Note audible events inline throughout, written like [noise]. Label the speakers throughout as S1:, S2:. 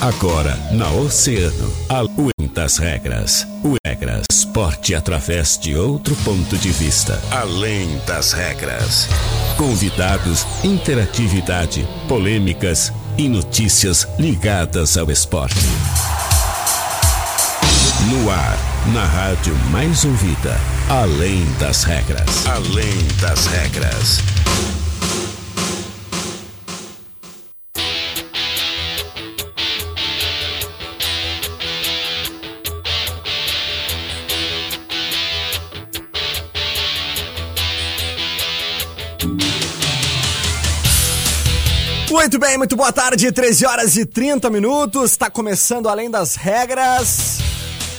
S1: Agora, na Oceano, além das regras. O regras. Esporte através de outro ponto de vista. Além das regras. Convidados, interatividade, polêmicas e notícias ligadas ao esporte. No ar, na rádio mais ouvida. Além das regras. Além das regras.
S2: Muito bem, muito boa tarde, 13 horas e 30 minutos. Está começando Além das Regras.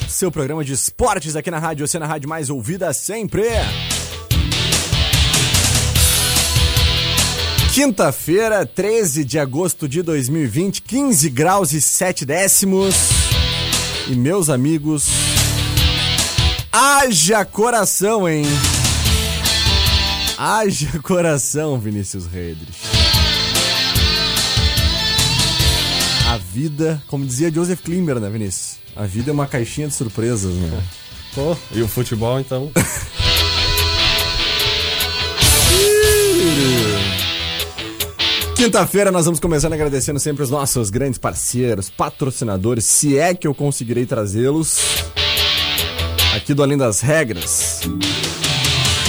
S2: Seu programa de esportes aqui na Rádio Oceana Rádio mais ouvida sempre. Quinta-feira, 13 de agosto de 2020, 15 graus e 7 décimos. E meus amigos, haja coração, hein? Haja coração, Vinícius Redrich. Vida, como dizia Joseph Klimber, né, Vinícius? A vida é uma caixinha de surpresas, né? [laughs]
S3: E o futebol então? [laughs]
S2: Quinta-feira nós vamos começando agradecendo sempre os nossos grandes parceiros, patrocinadores, se é que eu conseguirei trazê-los aqui do Além das Regras.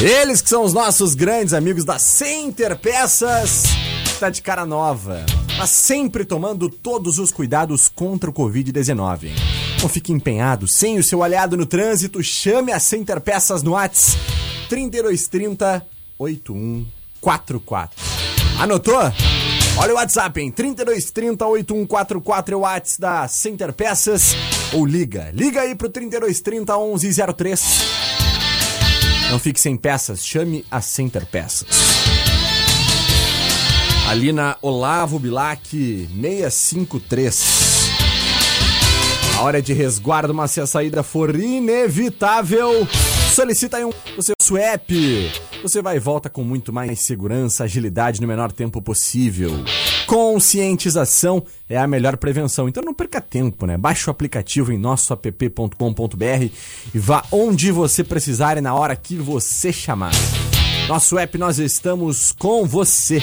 S2: Eles que são os nossos grandes amigos da Center Peças, tá de cara nova, mas sempre tomando todos os cuidados contra o Covid-19. Não fique empenhado sem o seu aliado no trânsito, chame a Center Peças no Whats 3230 8144. Anotou? Olha o WhatsApp, hein? 3230 8144 é o WhatsApp da Center Peças. Ou liga. Liga aí pro 3230 1103. Não fique sem peças, chame a Center Peças. Ali na Olavo Bilac 653. A hora de resguardo, mas se a saída for inevitável, solicita aí um o seu swap. Você vai e volta com muito mais segurança, agilidade no menor tempo possível. Conscientização é a melhor prevenção. Então não perca tempo, né? Baixe o aplicativo em nossoapp.com.br e vá onde você precisar e na hora que você chamar. Nosso app, nós estamos com você.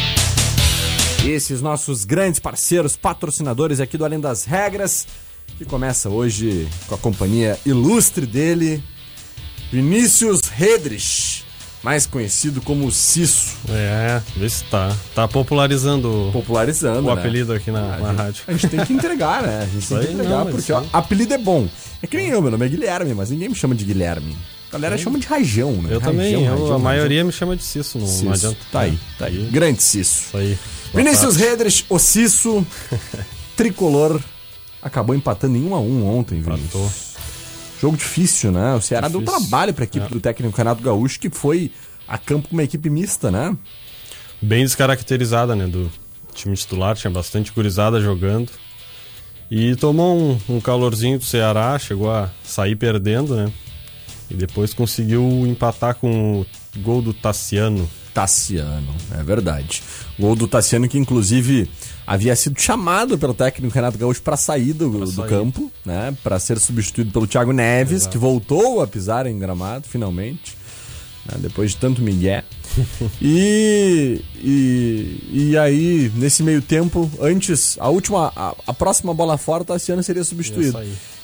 S2: Esses nossos grandes parceiros, patrocinadores aqui do Além das Regras, que começa hoje com a companhia ilustre dele, Vinícius Redrich, mais conhecido como Cisso.
S3: É, vê se tá. Tá popularizando
S2: Popularizando,
S3: o
S2: né?
S3: apelido aqui na,
S2: A
S3: na rádio.
S2: A gente tem que entregar, né? A gente
S3: Isso
S2: tem que entregar,
S3: não,
S2: porque
S3: isso
S2: ó, apelido é bom. É que nem eu, meu nome é Guilherme, mas ninguém me chama de Guilherme. A galera chama de Rajão, né?
S3: Eu
S2: Rajão,
S3: também, eu-
S2: Rajão,
S3: a
S2: Rajão.
S3: maioria me chama de Cisso, não,
S2: Cisso.
S3: não adianta.
S2: Tá aí, tá aí. Grande Cisso.
S3: Isso aí.
S2: Vinícius
S3: tarde.
S2: Redrich, o Cisso, [laughs] tricolor, acabou empatando em 1 a 1 ontem. Vinícius. Jogo difícil, né? O Ceará deu
S3: Difícil.
S2: trabalho pra equipe
S3: É.
S2: do técnico Renato Gaúcho, que foi a campo com uma equipe mista, né?
S3: Bem descaracterizada, né? Do time titular, tinha bastante gurizada jogando. E tomou um, um calorzinho do Ceará, chegou a sair perdendo, né? E depois conseguiu empatar com o gol do Tassiano.
S2: Tassiano, é verdade. Gol do Tassiano que inclusive havia sido chamado pelo técnico Renato Gaúcho para sair do, do
S3: sair.
S2: campo, né, para ser substituído pelo Thiago Neves, que voltou a pisar em Gramado finalmente, né, depois de tanto migué. [laughs] e, e e aí nesse meio tempo, antes a última a, a próxima bola fora, o Tassiano seria substituído.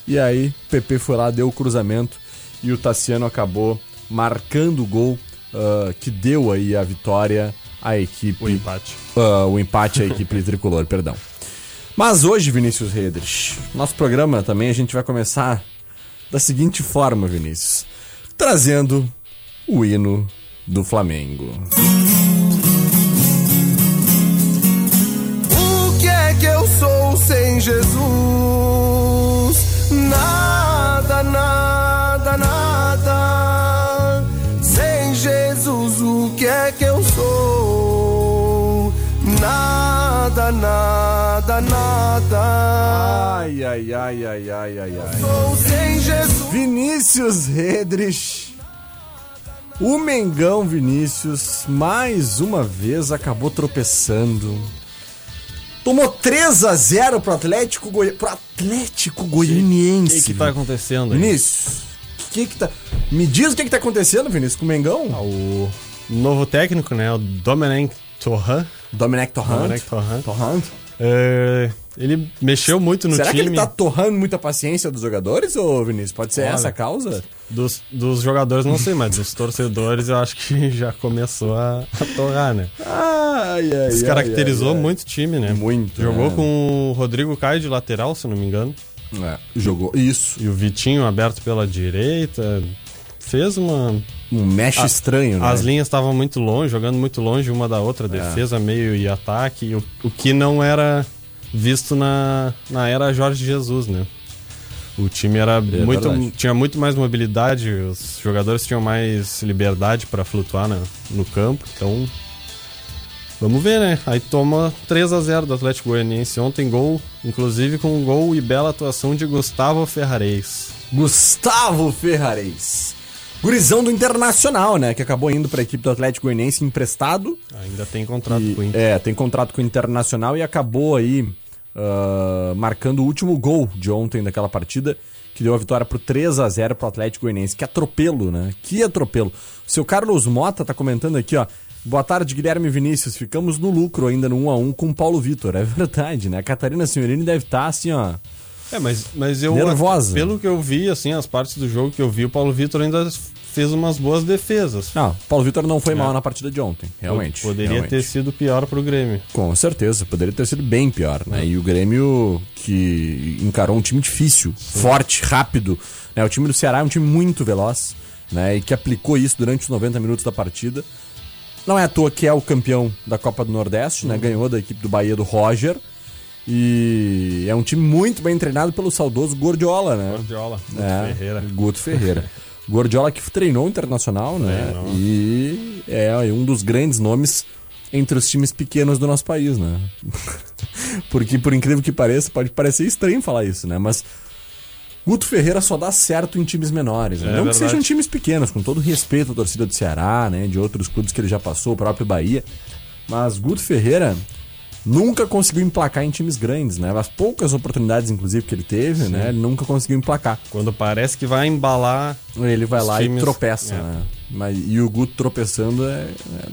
S2: E aí o PP foi lá, deu o cruzamento e o Tassiano acabou marcando o gol ah, que deu aí a vitória à equipe.
S3: O empate.
S2: Ah, o empate à equipe [laughs] tricolor, perdão. Mas hoje, Vinícius Redrich, nosso programa também a gente vai começar da seguinte forma, Vinícius. Trazendo o hino do Flamengo.
S4: O que é que eu sou sem Jesus? Nada, nada,
S2: Ai, ai, ai, ai, ai, ai, ai.
S4: Sou sem Jesus.
S2: Vinícius Redrich. O Mengão Vinícius, mais uma vez, acabou tropeçando. Tomou 3 a 0 pro Atlético, Goi... pro Atlético
S3: O
S2: Goianiense.
S3: que, que tá acontecendo aí?
S2: Vinícius, o que que tá... Me diz o que que tá acontecendo, Vinícius, com o Mengão?
S3: Ah, O novo técnico, né? O Dominic Torran.
S2: Dominic. Torrent.
S3: É, ele mexeu muito no
S2: Será
S3: time.
S2: que ele tá torrando muita paciência dos jogadores, ô Vinícius? Pode ser
S3: Olha.
S2: essa a causa?
S3: Dos, dos jogadores, não sei, mas dos torcedores eu acho que [laughs] já começou a, a torrar, né?
S2: Ai, ai,
S3: Descaracterizou
S2: ai, ai.
S3: muito o time, né?
S2: Muito,
S3: Jogou
S2: né?
S3: com o Rodrigo Caio de lateral, se não me engano.
S2: É, jogou isso.
S3: E o Vitinho aberto pela direita. Fez uma.
S2: Um mexe estranho, né?
S3: As linhas estavam muito longe, jogando muito longe uma da outra,
S2: É.
S3: defesa, meio e ataque. O, o que não era visto na, na era Jorge Jesus, né? O time era muito,
S2: É verdade.
S3: tinha muito mais mobilidade, os jogadores tinham mais liberdade para flutuar na- no campo, então vamos ver, né? Aí toma 3 a 0 do Atlético Goianiense ontem, gol, inclusive com um gol e bela atuação de Gustavo Ferrareis.
S2: Gustavo Ferrares. Gurizão do Internacional, né? Que acabou indo pra equipe do Atlético Goianiense emprestado.
S3: Ainda tem contrato
S2: E-
S3: com o Inter.
S2: é, tem contrato com o Internacional e acabou aí ah, marcando o último gol de ontem daquela partida, que deu a vitória por 3 a 0 pro Atlético Goianiense. Que atropelo, né? Que atropelo. O seu Carlos Mota tá comentando aqui, ó. Boa tarde, Guilherme Vinícius. Ficamos no lucro ainda no 1 a 1 com o Paulo Vitor. É verdade, né? A Catarina Senhorini deve estar assim, ó.
S3: É, mas, mas eu.
S2: Nervosa.
S3: Pelo que eu vi, assim, as partes do jogo que eu vi, o Paulo Vitor ainda fez umas boas defesas.
S2: Não, Paulo Vitor não foi mal na partida de ontem, realmente.
S3: Poderia
S2: realmente.
S3: ter sido pior pro Grêmio.
S2: Com certeza, poderia ter sido bem pior, né? E o Grêmio que encarou um time difícil, forte, rápido. Né? O time do Ceará é um time muito veloz, né? E que aplicou isso durante os 90 minutos da partida. Não é à toa que é o campeão da Copa do Nordeste, né? Ganhou da equipe do Bahia do Roger. E é um time muito bem treinado pelo saudoso Gordiola, né?
S3: Guardiola,
S2: É,
S3: Ferreira.
S2: Guto Ferreira. Gordiola que treinou o internacional, né?
S3: Treinou.
S2: E é um dos grandes nomes entre os times pequenos do nosso país, né? [laughs] Porque, por incrível que pareça, pode parecer estranho falar isso, né? Mas Guto Ferreira só dá certo em times menores, né?
S3: É
S2: Não que
S3: verdade.
S2: sejam times pequenos, com todo respeito à torcida do Ceará, né? De outros clubes que ele já passou, o próprio Bahia. Mas Guto Ferreira nunca conseguiu emplacar em times grandes, né? As poucas oportunidades, inclusive, que ele teve, né? Ele nunca conseguiu emplacar.
S3: Quando parece que vai embalar.
S2: Ele vai lá e
S3: times-
S2: tropeça,
S3: é.
S2: né? Mas, e o Guto tropeçando é, é-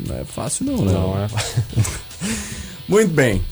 S2: não é fácil, não, né?
S3: Não, é. [laughs]
S2: Muito bem.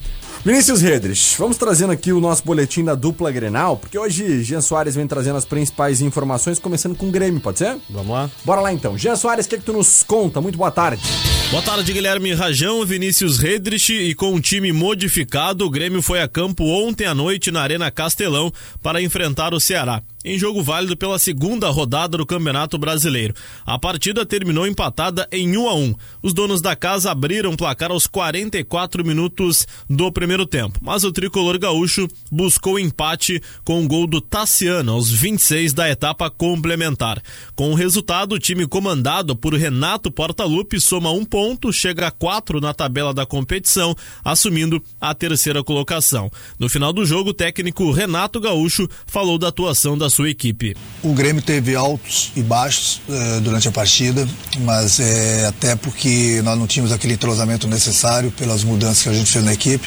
S2: Vinícius Redrich, vamos trazendo aqui o nosso boletim da dupla Grenal, porque hoje Jean Soares vem trazendo as principais informações, começando com o Grêmio, pode ser?
S3: Vamos lá?
S2: Bora lá então. Jean Soares, o que, é que tu nos conta? Muito boa tarde.
S5: Boa tarde, Guilherme Rajão, Vinícius Redrich e com um time modificado, o Grêmio foi a campo ontem à noite na Arena Castelão para enfrentar o Ceará, em jogo válido pela segunda rodada do Campeonato Brasileiro. A partida terminou empatada em 1 a 1. Os donos da casa abriram o placar aos 44 minutos do primeiro tempo, mas o tricolor gaúcho buscou empate com o gol do Tassiano aos 26 da etapa complementar. Com o resultado, o time comandado por Renato Portaluppi soma um ponto, chega a quatro na tabela da competição, assumindo a terceira colocação. No final do jogo, o técnico Renato Gaúcho falou da atuação da sua equipe.
S6: O Grêmio teve altos e baixos eh, durante a partida, mas eh, até porque nós não tínhamos aquele entrosamento necessário pelas mudanças que a gente fez na equipe.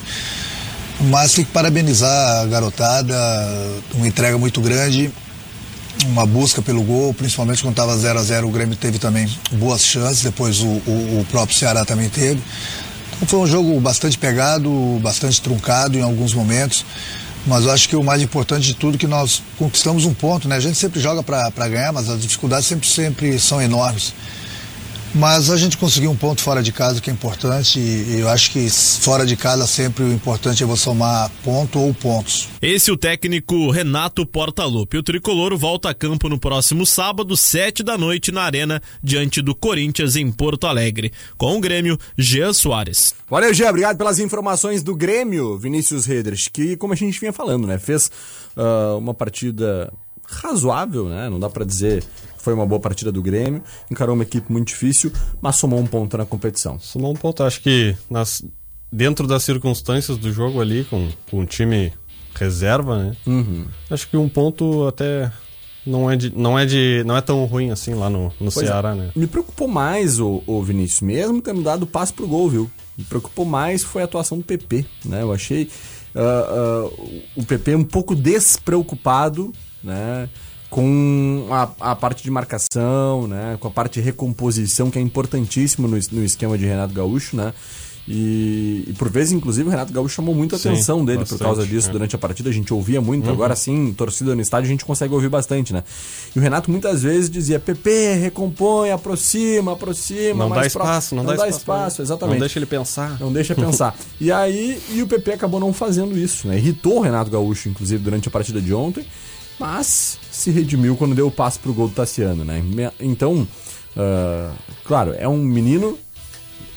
S6: Mas tem que parabenizar a garotada, uma entrega muito grande, uma busca pelo gol, principalmente quando estava 0 a 0 o Grêmio teve também boas chances, depois o, o- o próprio Ceará também teve. Então foi um jogo bastante pegado, bastante truncado em alguns momentos, mas eu acho que o mais importante de tudo é que nós conquistamos um ponto, né? A gente sempre joga para ganhar, mas as dificuldades sempre, sempre são enormes. Mas a gente conseguiu um ponto fora de casa que é importante e, eu acho que fora de casa sempre o importante é você somar ponto ou pontos.
S5: Esse é o técnico Renato Portaluppi. O tricolor volta a campo no próximo sábado, sete da noite, na Arena, diante do Corinthians em Porto Alegre. Com o Grêmio, Jean Soares.
S2: Valeu, Jean. Obrigado pelas informações do Grêmio, Vinícius Redrich, que, como a gente vinha falando, né? Fez ah, uma partida razoável, né? Não dá pra dizer que foi uma boa partida do Grêmio. Encarou uma equipe muito difícil, mas somou um ponto na competição.
S3: Somou um ponto. Acho que nas, dentro das circunstâncias do jogo ali, com, com o time reserva, né?
S2: Uhum.
S3: Acho que um ponto até não é, de, não é, de, não é tão ruim assim lá no, no
S2: Pois é.
S3: Ceará, né?
S2: Me preocupou mais o, o Vinícius, mesmo tendo dado passe pro gol, viu? Me preocupou mais foi a atuação do PP, né? Eu achei ah, ah, o PP um pouco despreocupado, né? Com a, a parte de marcação, né? Com a parte de recomposição, que é importantíssimo no, no esquema de Renato Gaúcho, né? E, e por vezes, inclusive, o Renato Gaúcho chamou muito a
S3: Sim,
S2: atenção dele por
S3: bastante,
S2: causa disso
S3: é.
S2: durante a partida. A gente ouvia muito, agora sim, torcida no estádio, a gente consegue ouvir bastante, né? E o Renato muitas vezes dizia: PP, recompõe, aproxima, aproxima.
S3: Não dá
S2: mais pro-
S3: espaço, não, dá, espaço. pra ele.
S2: exatamente.
S3: Não deixa ele pensar.
S2: Não deixa pensar. [laughs] e aí, e o PP acabou não fazendo isso, né? Irritou o Renato Gaúcho, inclusive, durante a partida de ontem, mas se redimiu quando deu o passe pro gol do Tassiano, né? Então, ah, claro, é um menino,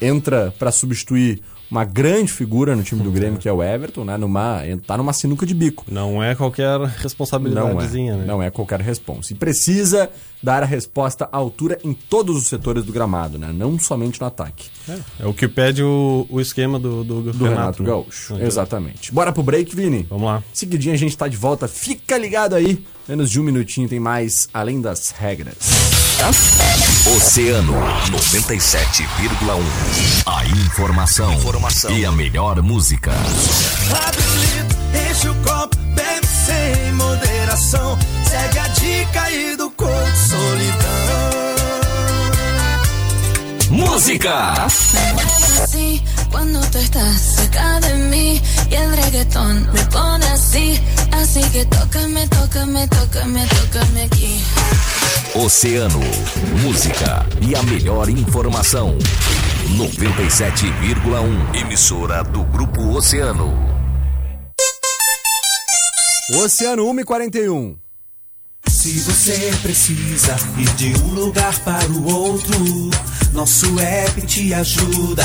S2: entra pra substituir uma grande figura no time do Grêmio, que é o Everton, né? Numa, tá numa sinuca de bico.
S3: Não é qualquer
S2: Não
S3: responsabilidadezinha,
S2: é,
S3: né?
S2: não é qualquer resposta. E precisa dar a resposta à altura em todos os setores do gramado, né? Não somente no ataque.
S3: É o que pede o, o esquema do, do,
S2: Do Renato,
S3: né?
S2: Gaúcho.
S3: Então,
S2: Exatamente. Bora pro break, Vini?
S3: Vamos lá.
S2: Seguidinho a gente tá de volta. Fica ligado aí. Menos de um minutinho tem mais Além das Regras.
S1: Oceano 97,1. A informação, e a melhor música.
S4: Abre o litro, enche o copo, bebe sem moderação. Segue a dica aí do corpo solidão.
S1: Música!
S7: así cuando tú estás cerca de mí y el reggaetón me pone así, así que tócame, tócame, tócame, tócame aquí.
S1: Oceano, música e a melhor informação. 97,1. Emissora do Grupo Oceano.
S2: Oceano 1 e 41.
S8: Se você precisa ir de um lugar para o outro, nosso app te ajuda.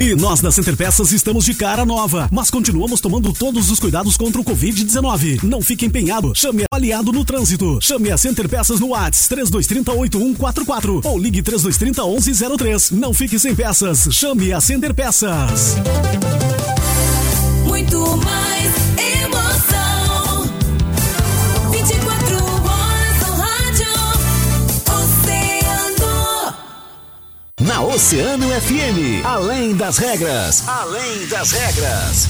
S9: E nós da Center Peças estamos de cara nova, mas continuamos tomando todos os cuidados contra o Covid-19. Não fique empenhado, chame aliado no trânsito. Chame a Center Peças no Whats 3230 8144 ou ligue 3230 1103. Não fique sem peças, chame a Center Peças.
S7: Muito mais Oceano
S9: FM, além das regras.
S1: Além das regras.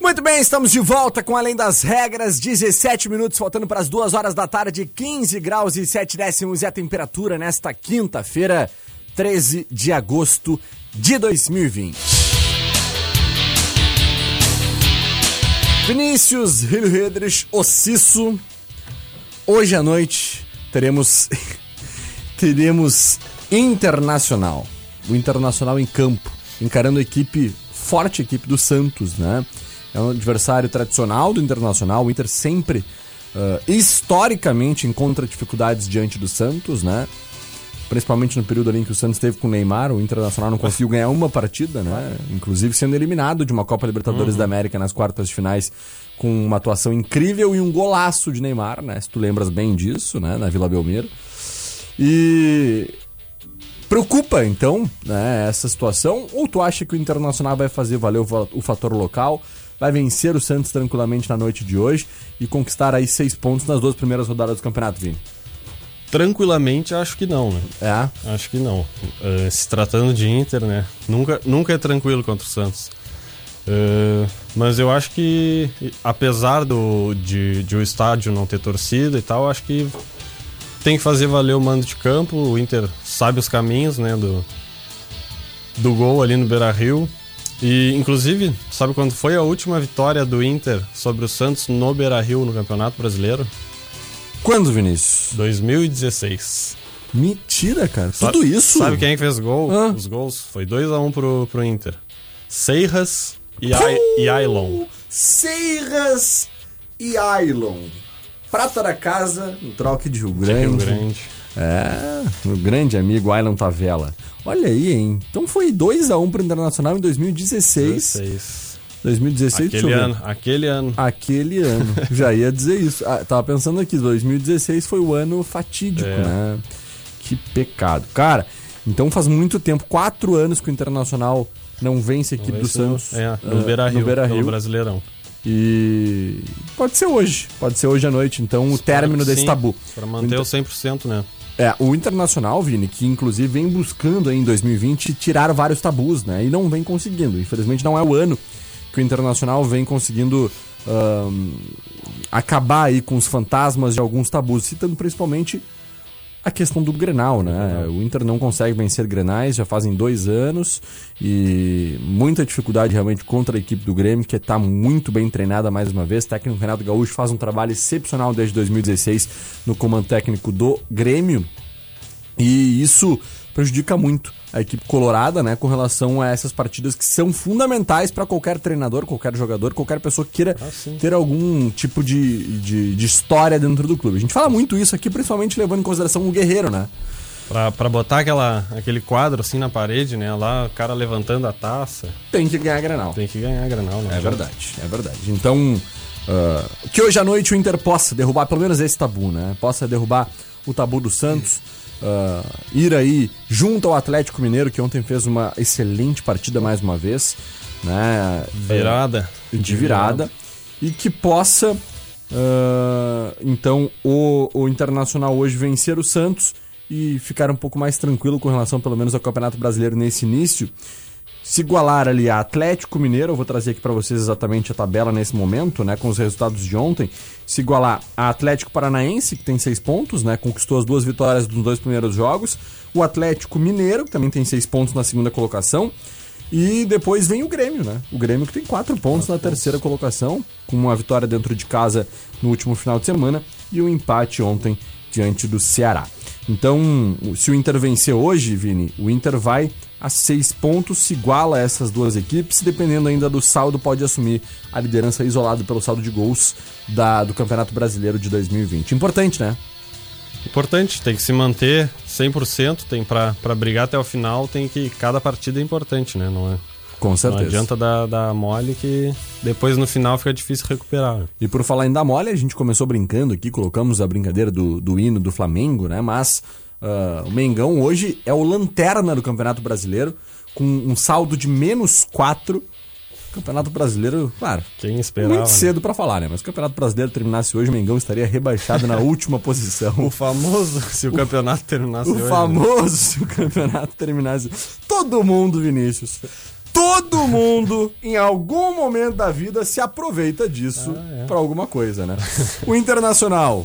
S2: Muito bem, estamos de volta com Além das Regras. 17 minutos, faltando para as 2 horas da tarde, 15 graus e 7 décimos é a temperatura nesta quinta-feira, 13 de agosto de 2020. Vinícius Rio Redrich, o Cisso. Hoje à noite teremos [laughs] teremos Internacional. O Internacional em campo, encarando a equipe forte, equipe do Santos, né? É um adversário tradicional do Internacional. O Inter sempre, ah, historicamente, encontra dificuldades diante do Santos, né? Principalmente no período ali em que o Santos esteve com o Neymar, o Internacional não conseguiu ganhar uma partida, né? Inclusive sendo eliminado de uma Copa Libertadores da América nas quartas de finais com uma atuação incrível e um golaço de Neymar, né? Se tu lembras bem disso, né? Na Vila Belmiro. E preocupa, então, né, essa situação? Ou tu acha que o Internacional vai fazer valer o, va- o fator local, vai vencer o Santos tranquilamente na noite de hoje e conquistar aí seis pontos nas duas primeiras rodadas do campeonato, Vini?
S3: Tranquilamente, acho que não, né?
S2: É,
S3: Acho que não. Eh, se tratando de Inter, né? Nunca, nunca é tranquilo contra o Santos. Eh, mas eu acho que, apesar do, de, de o estádio não ter torcida e tal, acho que tem que fazer valer o mando de campo. O Inter sabe os caminhos, né? Do, do gol ali no Beira Rio. E, inclusive, sabe quando foi a última vitória do Inter sobre o Santos no Beira Rio no Campeonato Brasileiro?
S2: Quando, Vinícius?
S3: 2016.
S2: Mentira, cara.
S3: Sabe-
S2: Tudo isso?
S3: Sabe quem que fez gol? Os gols. Foi 2x1 pro, pro Inter. Seiras, E, Ai- e Ailon.
S2: Seiras e Ailon. Prata da casa, no troque de Rio Grande.
S3: Rio Grande.
S2: É, meu grande amigo Ailon Tavela. Olha aí, hein? Então foi 2x1 pro Internacional em 2016.
S3: 16.
S2: 2016, deixa eu
S3: Aquele ano, aquele ano.
S2: Aquele ano. [laughs] Já ia dizer isso. Ah, tava pensando aqui, 2016 foi o ano fatídico,
S3: É.
S2: né? Que pecado. Cara, então faz muito tempo, quatro anos que o Internacional não vence a equipe do
S3: no-
S2: Santos.
S3: É,
S2: ah,
S3: no Beira Rio,
S2: no Beira Rio.
S3: Brasileirão.
S2: E pode ser hoje. Pode ser hoje à noite, então, o término desse
S3: Sim,
S2: tabu.
S3: Pra manter
S2: Então-
S3: o 100%, né?
S2: É, o Internacional, Vini, que inclusive vem buscando aí em 2020 tirar vários tabus, né? E não vem conseguindo. Infelizmente não é o ano que o Internacional vem conseguindo ahn, acabar aí com os fantasmas de alguns tabus, citando principalmente a questão do Grenal, né? O Inter não consegue vencer Grenais, já fazem dois anos e muita dificuldade realmente contra a equipe do Grêmio, que está muito bem treinada mais uma vez. O técnico Renato Gaúcho faz um trabalho excepcional desde 2016 no comando técnico do Grêmio e isso prejudica muito a equipe colorada, né, com relação a essas partidas que são fundamentais para qualquer treinador, qualquer jogador, qualquer pessoa que queira ter algum tipo de, de, de história dentro do clube. A gente fala muito isso aqui, principalmente levando em consideração o Guerreiro, né?
S3: Pra, pra botar aquela, aquele quadro assim na parede, né? Lá o cara levantando a taça.
S2: Tem que ganhar Granal.
S3: Tem que ganhar Granal, né?
S2: É verdade, é verdade. Então, ah, que hoje à noite o Inter possa derrubar pelo menos esse tabu, né? Possa derrubar o tabu do Santos, ah, ir aí junto ao Atlético Mineiro, que ontem fez uma excelente partida mais uma vez, né?
S3: Virada.
S2: de virada e que possa ah, então o, o Internacional hoje vencer o Santos e ficar um pouco mais tranquilo com relação pelo menos ao Campeonato Brasileiro nesse início se igualar ali a Atlético Mineiro, eu vou trazer aqui para vocês exatamente a tabela nesse momento, né, com os resultados de ontem, se igualar a Atlético Paranaense, que tem seis pontos, né, conquistou as duas vitórias dos dois primeiros jogos, o Atlético Mineiro, que também tem seis pontos na segunda colocação, e depois vem o Grêmio, né, o Grêmio que tem quatro pontos na terceira colocação, com uma vitória dentro de casa no último final de semana, e um empate ontem diante do Ceará. Então, se o Inter vencer hoje, Vini, o Inter vai a seis pontos, se iguala a essas duas equipes, dependendo ainda do saldo, pode assumir a liderança isolado pelo saldo de gols da, do Campeonato Brasileiro de 2020. Importante, né?
S3: Importante, tem que se manter 100%, tem pra brigar até o final, tem que. Cada partida é importante, né? Não é?
S2: Com
S3: Não
S2: certeza.
S3: adianta dar, dar mole que depois no final fica difícil recuperar.
S2: E por falar em dar mole, a gente começou brincando aqui, colocamos a brincadeira do, do hino do Flamengo, né? Mas ah, o Mengão hoje é o lanterna do Campeonato Brasileiro, com um saldo de menos 4. Campeonato Brasileiro, claro,
S3: Quem esperava?
S2: muito
S3: né?
S2: cedo pra falar, né? Mas se o Campeonato Brasileiro terminasse hoje, o Mengão estaria rebaixado na [laughs] última posição.
S3: O famoso, se o campeonato terminasse
S2: O
S3: hoje, né?
S2: famoso, se o campeonato terminasse. Todo mundo, Vinícius. Todo mundo, em algum momento da vida, se aproveita disso pra alguma coisa, né? O Internacional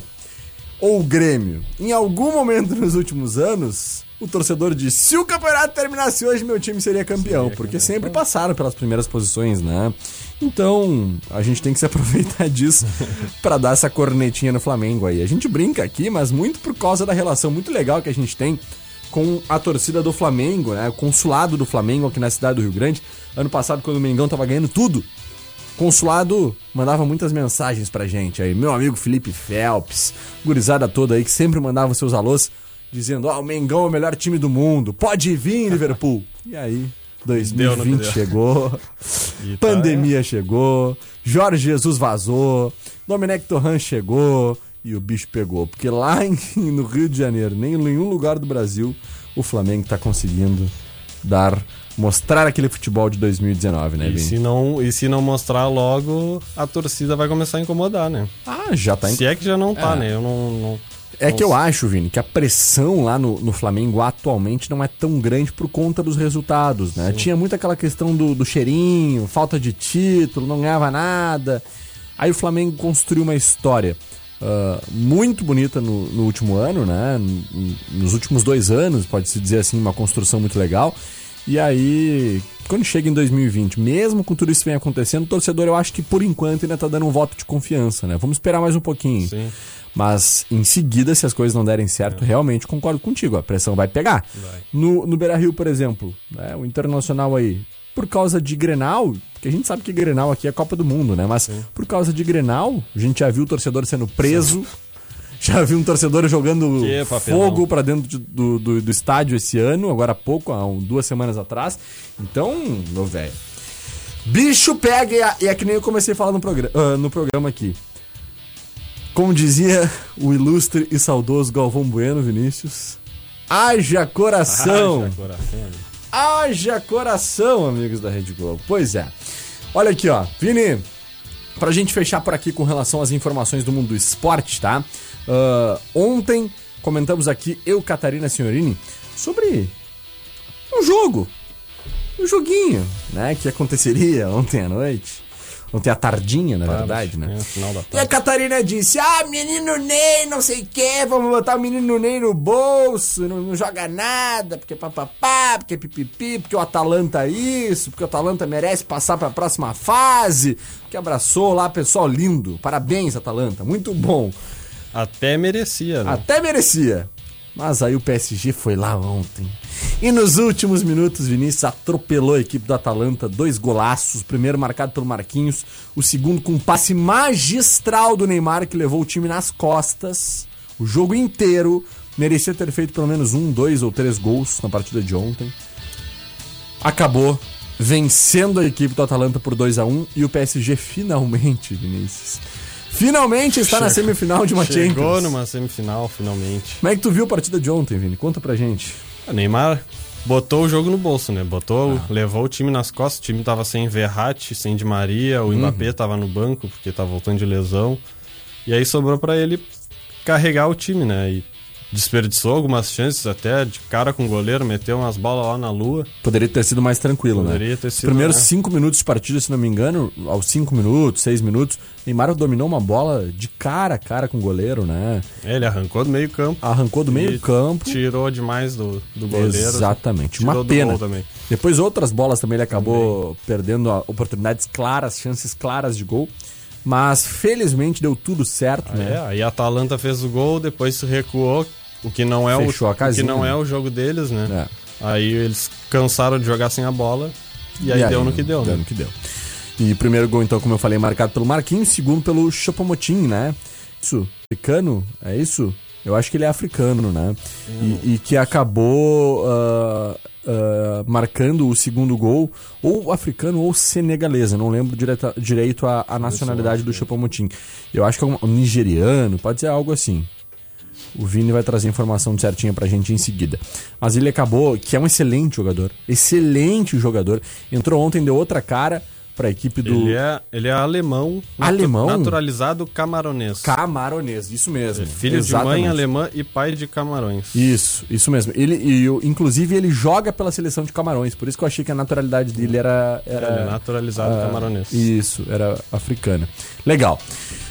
S2: ou Grêmio, em algum momento nos últimos anos, o torcedor disse: se o campeonato terminasse hoje, meu time seria campeão. porque sempre passaram pelas primeiras posições, né? Então, a gente tem que se [laughs] aproveitar disso [laughs] pra dar essa cornetinha no Flamengo aí. A gente brinca aqui, mas muito por causa da relação muito legal que a gente tem com a torcida do Flamengo, né? O consulado do Flamengo aqui na cidade do Rio Grande. Ano passado, quando o Mengão tava ganhando tudo, consulado mandava muitas mensagens pra gente aí. Meu amigo Felipe Phelps, gurizada toda aí que sempre mandava os seus alôs, dizendo: Ó, o Mengão é o melhor time do mundo, pode vir, Liverpool. E aí,
S3: Deu no que
S2: 2020
S3: deu.
S2: chegou. [laughs]
S3: E tá-
S2: Pandemia chegou, Jorge Jesus vazou, Domenech Torran chegou e o bicho pegou. Porque lá [laughs] em- no Rio de Janeiro, nem em nenhum lugar do Brasil, o Flamengo tá conseguindo dar, mostrar aquele futebol de 2019, né,
S3: E
S2: Vini?
S3: se, não, e se não mostrar logo, a torcida vai começar a incomodar, né?
S2: Ah, já tá em...
S3: Se é que já não tá,
S2: É.
S3: né? Eu não. não-
S2: É que eu acho, Vini, que a pressão lá no, no Flamengo atualmente não é tão grande por conta dos resultados, né? Tinha muito aquela questão do, do cheirinho, falta de título, não ganhava nada. Aí o Flamengo construiu uma história ah, muito bonita no, no último ano, né? Nos últimos dois anos, pode-se dizer assim, uma construção muito legal. E aí, quando chega em 2020, mesmo com tudo isso que vem acontecendo, o torcedor, eu acho que por enquanto ainda tá dando um voto de confiança, né? Vamos esperar mais um pouquinho.
S3: Sim.
S2: Mas em seguida, se as coisas não derem certo, realmente concordo contigo. A pressão vai pegar. No, no Beira Rio, por exemplo, né, o Internacional aí, por causa de Grenal, Porque a gente sabe que Grenal aqui é Copa do Mundo, né? Mas por causa de Grenal, a gente já viu o torcedor sendo preso. Já viu um torcedor jogando fogo pra dentro de- do, do, do estádio esse ano, agora há pouco, há um- duas semanas atrás. Então, meu velho. Bicho pega e é, que nem eu comecei a falar no, progra ah, no programa aqui. Como dizia o ilustre e saudoso Galvão Bueno, Vinícius. Haja coração!
S3: Haja coração.
S2: Haja coração, amigos da Rede Globo. Pois é. Olha aqui, ó. Vini, pra gente fechar por aqui com relação às informações do mundo do esporte, tá? Ah, ontem comentamos aqui, eu, Catarina Senhorini, sobre um jogo. Um joguinho, né? Que aconteceria [laughs] ontem à noite. Ontem à tardinha, na verdade, né?
S3: É,
S2: E a
S3: tarde.
S2: Catarina disse: Ah, menino Ney, não sei o que, vamos botar o menino Ney no bolso, não, não joga nada, porque papapá, porque pipipi, porque o Atalanta é isso, porque o Atalanta merece passar pra próxima fase. Que abraçou lá, pessoal lindo. Parabéns, Atalanta, muito bom.
S3: Até merecia, né?
S2: Até merecia. Mas aí o PSG foi lá ontem. E nos últimos minutos, Vinícius atropelou a equipe do Atalanta, dois golaços, o primeiro marcado pelo Marquinhos, o segundo com um passe magistral do Neymar que levou o time nas costas, o jogo inteiro, merecia ter feito pelo menos um, dois ou três gols na partida de ontem. Acabou vencendo a equipe do Atalanta por 2 a 1 e o PSG finalmente, Vinícius, finalmente está na semifinal de uma
S3: Chegou
S2: Champions.
S3: numa semifinal, finalmente.
S2: Como é que tu viu a partida de ontem, Vini? Conta pra gente.
S3: O Neymar botou o jogo no bolso, né? Botou, levou o time nas costas. O time tava sem Verratti, sem Di Maria, o Mbappé tava no banco porque tá voltando de lesão. E aí sobrou pra ele carregar o time, né? E desperdiçou algumas chances até de cara com o goleiro, meteu umas bolas lá na lua.
S2: Poderia ter sido mais tranquilo, né?
S3: Poderia ter
S2: Os
S3: sido,
S2: primeiros
S3: né?
S2: cinco minutos de partida, se não me engano, aos cinco minutos, seis minutos, Neymar dominou uma bola de cara a cara com o goleiro, né?
S3: Ele arrancou do meio campo.
S2: Arrancou do meio campo.
S3: Tirou demais do, do goleiro.
S2: Exatamente. Uma pena.
S3: também.
S2: Depois outras bolas também ele acabou perdendo a- oportunidades claras, chances claras de gol. Mas felizmente deu tudo certo,
S3: É,
S2: né?
S3: aí a Atalanta fez o gol, depois se recuou, o que não é,
S2: Fechou
S3: o,
S2: casinha,
S3: o que não
S2: né?
S3: é o jogo deles, né?
S2: É.
S3: Aí eles cansaram de jogar sem a bola e aí, deu no que deu,
S2: Deu
S3: né?
S2: no que deu. E primeiro gol, então, como eu falei, marcado pelo Marquinhos, segundo pelo Chopomotin, né? Isso, africano, é isso? Eu acho que ele é africano, né? E, e que acabou ah, ah, marcando o segundo gol, ou africano ou senegalês, eu não lembro direta- direito a, a nacionalidade do Chopomotin. Eu acho que é um, um nigeriano, pode ser algo assim. O Vini vai trazer informação certinha pra gente em seguida. Mas ele acabou, que é um excelente jogador. Excelente jogador. Entrou ontem, deu outra cara pra equipe do
S3: Ele é, ele é alemão,
S2: Alemão?
S3: naturalizado camaronês.
S2: Camaronês, isso mesmo.
S3: Filho
S2: Exatamente.
S3: de mãe alemã e pai de Camarões.
S2: Isso, isso mesmo. Ele, e, inclusive, ele joga pela seleção de Camarões, por isso que eu achei que a naturalidade dele era. era
S3: Ele é naturalizado
S2: ah,
S3: camaronês.
S2: Isso, era africana. Legal.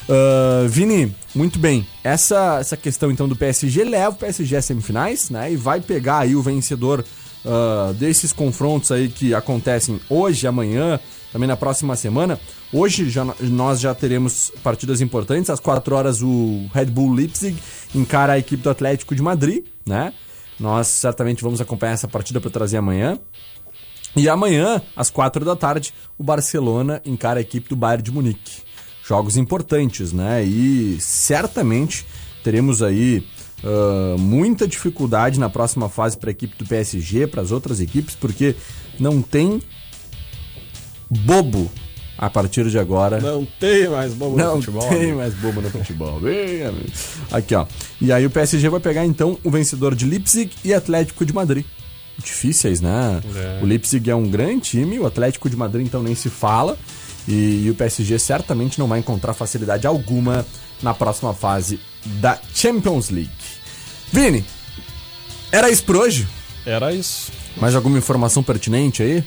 S2: Ah, Vini, muito bem. Essa, essa questão então do PSG leva o PSG às semifinais, né? E vai pegar aí o vencedor ah, desses confrontos aí que acontecem hoje, amanhã, também na próxima semana. Hoje já, nós já teremos partidas importantes. Às 4 horas o Red Bull Leipzig encara a equipe do Atlético de Madrid, né? Nós certamente vamos acompanhar essa partida para trazer amanhã. E amanhã, às quatro da tarde, o Barcelona encara a equipe do Bayern de Munique. Jogos importantes, né? E certamente teremos aí ah, muita dificuldade na próxima fase para a equipe do PSG, para as outras equipes, porque não tem bobo a partir de agora.
S3: Não tem mais bobo
S2: Não
S3: no futebol.
S2: tem
S3: amigo.
S2: mais bobo no futebol. Bem, amigo. Aqui, ó. E aí o PSG vai pegar, então, o vencedor de Leipzig e Atlético de Madrid. Difíceis, né?
S3: É.
S2: O Leipzig é um grande time, o Atlético de Madrid, então, nem se fala. E, e o PSG certamente não vai encontrar facilidade alguma na próxima fase da Champions League. Vini, era isso por hoje?
S3: Era isso.
S2: Mais alguma informação pertinente aí?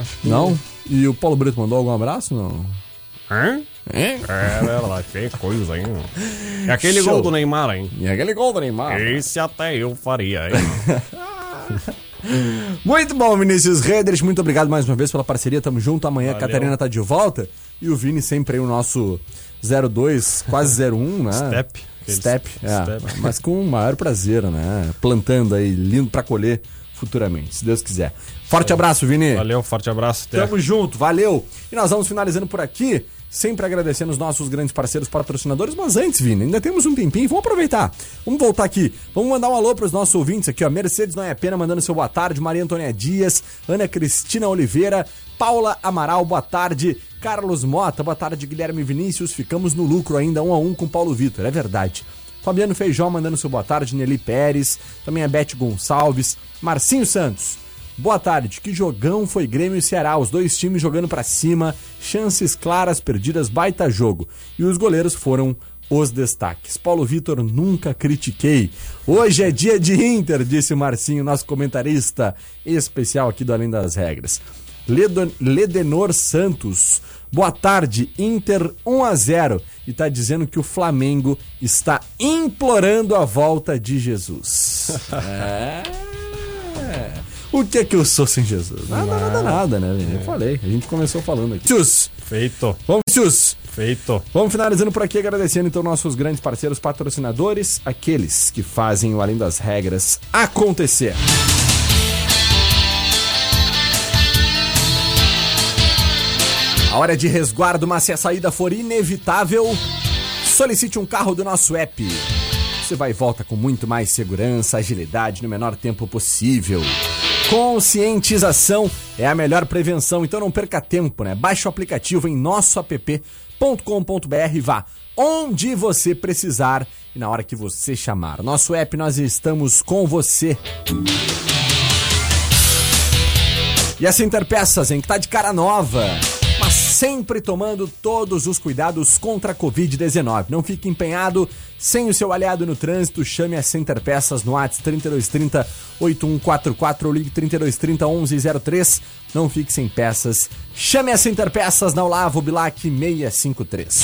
S3: Acho que
S2: Não? E o Paulo Brito mandou algum abraço? Não?
S3: Hã?
S2: É?
S3: Era lá, que coisa, hein? E [laughs] aquele
S2: Show.
S3: gol do Neymar, hein?
S2: E aquele gol do Neymar.
S3: Esse até eu faria, hein? [laughs]
S2: Muito bom, Vinícius Redrich. Muito obrigado mais uma vez pela parceria. Tamo junto. Amanhã a
S3: Valeu.
S2: Catarina tá de volta. E o Vini sempre aí o nosso 02, quase 01, né?
S3: Step.
S2: Step, é,
S3: step.
S2: mas com o maior prazer, né? Plantando aí, lindo pra colher futuramente, se Deus quiser. Forte abraço, Vini.
S3: Valeu, forte abraço. Até.
S2: Tamo junto, valeu. E nós vamos finalizando por aqui, sempre agradecendo os nossos grandes parceiros patrocinadores, mas antes, Vini, ainda temos um tempinho, vamos aproveitar. Vamos voltar aqui, vamos mandar um alô pros nossos ouvintes aqui, ó. Mercedes Não é Pena mandando seu boa tarde, Maria Antônia Dias, Ana Cristina Oliveira, Paula Amaral, boa tarde. Carlos Mota, boa tarde, Guilherme Vinícius. Ficamos no lucro ainda, um a um com Paulo Vitor, é verdade. Fabiano Feijó mandando seu boa tarde, Nelly Pérez, também a Beth Gonçalves, Marcinho Santos. Boa tarde, que jogão foi Grêmio e Ceará, os dois times jogando pra cima, chances claras perdidas, baita jogo. E os goleiros foram os destaques. Paulo Vitor, nunca critiquei. Hoje é dia de Inter, disse Marcinho, nosso comentarista especial aqui do Além das Regras. Ledenor Santos. Boa tarde, Inter 1 a 0 e tá dizendo que o Flamengo está implorando a volta de Jesus. [laughs] é. O que é que eu sou sem Jesus? Nada, nada, nada, né? Eu falei, a gente começou falando aqui. Tchus,
S3: Feito,
S2: vamos, tchus.
S3: feito.
S2: Vamos finalizando por aqui, agradecendo então nossos grandes parceiros patrocinadores, aqueles que fazem o Além das Regras acontecer. A hora de resguardo, mas se a saída for inevitável, solicite um carro do nosso app. Você vai e volta com muito mais segurança, agilidade no menor tempo possível. Conscientização é a melhor prevenção, então não perca tempo, né? Baixe o aplicativo em nossoapp.com.br vá onde você precisar e na hora que você chamar. Nosso app, nós estamos com você. E a Center Peças, hein, que tá de cara nova, sempre tomando todos os cuidados contra a Covid-19. Não fique empenhado sem o seu aliado no trânsito, chame a Center Peças no WhatsApp 3230 8144 ou ligue 3230 1103. Não fique sem peças. Chame a Center Peças na Olavo Bilac 653.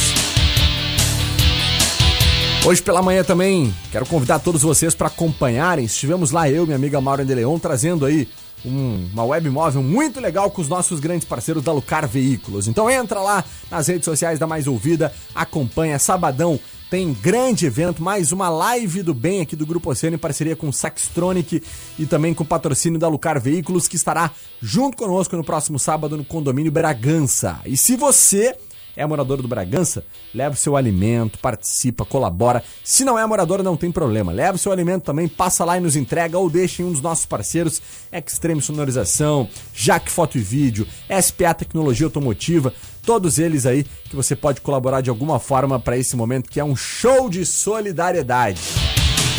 S2: Hoje pela manhã também quero convidar todos vocês para acompanharem. Estivemos lá eu, minha amiga Maura de Leon, trazendo aí um- uma web móvel muito legal com os nossos grandes parceiros da Lucar Veículos. Então entra lá nas redes sociais da Mais Ouvida, acompanha. Sabadão tem grande evento, mais uma live do bem aqui do Grupo Oceano em parceria com o Saxtronic e também com o patrocínio da Lucar Veículos, que estará junto conosco no próximo sábado no condomínio Bragança. E se você é morador do Bragança, leva o seu alimento, participa, colabora. Se não é morador, não tem problema. Leva o seu alimento também, passa lá e nos entrega ou deixa em um dos nossos parceiros, Extreme Sonorização, Jaque Foto e Vídeo, SPA Tecnologia Automotiva, todos eles aí que você pode colaborar de alguma forma para esse momento que é um show de solidariedade.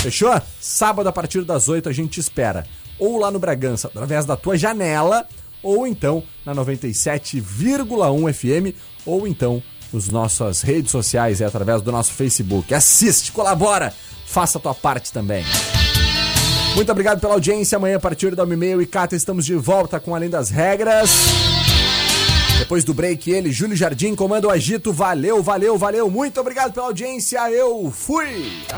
S2: Fechou? Sábado a partir das 8 a gente te espera. Ou lá no Bragança, através da tua janela, ou então na 97,1 FM, ou então nas nossas redes sociais, é através do nosso Facebook. Assiste, colabora, faça a tua parte também. Muito obrigado pela audiência. Amanhã, a partir da 1h30 e Cata, estamos de volta com Além das Regras. Depois do break, ele, Júlio Jardim, comanda o agito. Valeu, valeu, valeu. Muito obrigado pela audiência. Eu fui!